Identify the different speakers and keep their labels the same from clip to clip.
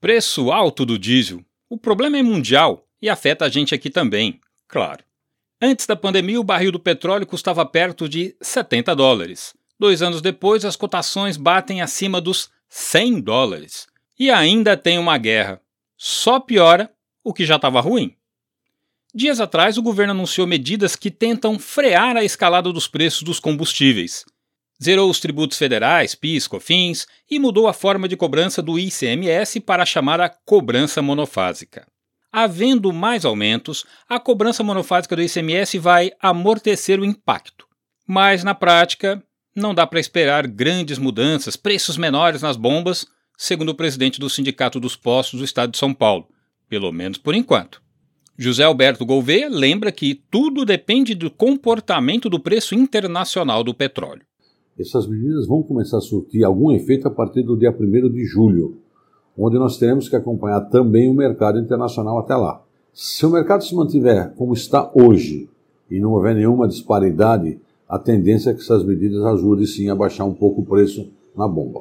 Speaker 1: Preço alto do diesel. O problema é mundial e afeta a gente aqui também, claro. Antes da pandemia, o barril do petróleo custava perto de 70 dólares. Dois anos depois, as cotações batem acima dos 100 dólares. E ainda tem uma guerra. Só piora o que já estava ruim. Dias atrás, o governo anunciou medidas que tentam frear a escalada dos preços dos combustíveis. Zerou os tributos federais, PIS, COFINS e mudou a forma de cobrança do ICMS para a chamada cobrança monofásica. Havendo mais aumentos, a cobrança monofásica do ICMS vai amortecer o impacto. Mas, na prática, não dá para esperar grandes mudanças, preços menores nas bombas, segundo o presidente do Sindicato dos Postos do Estado de São Paulo, pelo menos por enquanto. José Alberto Gouveia lembra que tudo depende do comportamento do preço internacional do petróleo.
Speaker 2: Essas medidas vão começar a surtir algum efeito a partir do dia 1 de julho, onde nós teremos que acompanhar também o mercado internacional até lá. Se o mercado se mantiver como está hoje e não houver nenhuma disparidade, a tendência é que essas medidas ajudem sim a baixar um pouco o preço na bomba.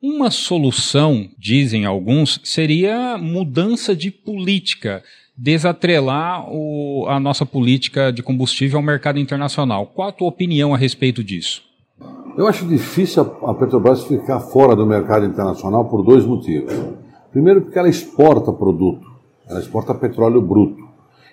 Speaker 1: Uma solução, dizem alguns, seria mudança de política desatrelar o, a nossa política de combustível ao mercado internacional. Qual a tua opinião a respeito disso?
Speaker 2: Eu acho difícil a Petrobras ficar fora do mercado internacional por dois motivos. Primeiro, porque ela exporta produto, ela exporta petróleo bruto.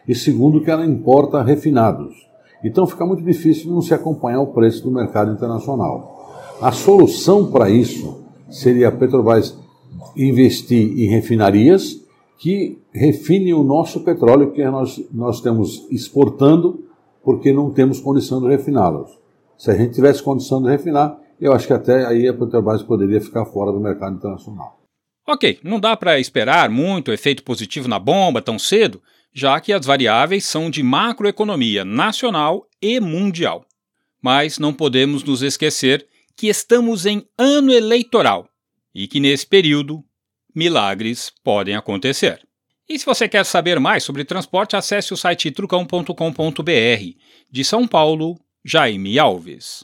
Speaker 2: E segundo, que ela importa refinados. Então fica muito difícil não se acompanhar o preço do mercado internacional. A solução para isso seria a Petrobras investir em refinarias que refine o nosso petróleo que nós, nós estamos exportando porque não temos condição de refiná-los. Se a gente tivesse condição de refinar, eu acho que até aí a Petrobras poderia ficar fora do mercado internacional.
Speaker 1: Ok, não dá para esperar muito efeito positivo na bomba tão cedo, já que as variáveis são de macroeconomia nacional e mundial. Mas não podemos nos esquecer que estamos em ano eleitoral e que nesse período milagres podem acontecer. E se você quer saber mais sobre transporte, acesse o site trucão.com.br. De São Paulo, Jaime Alves.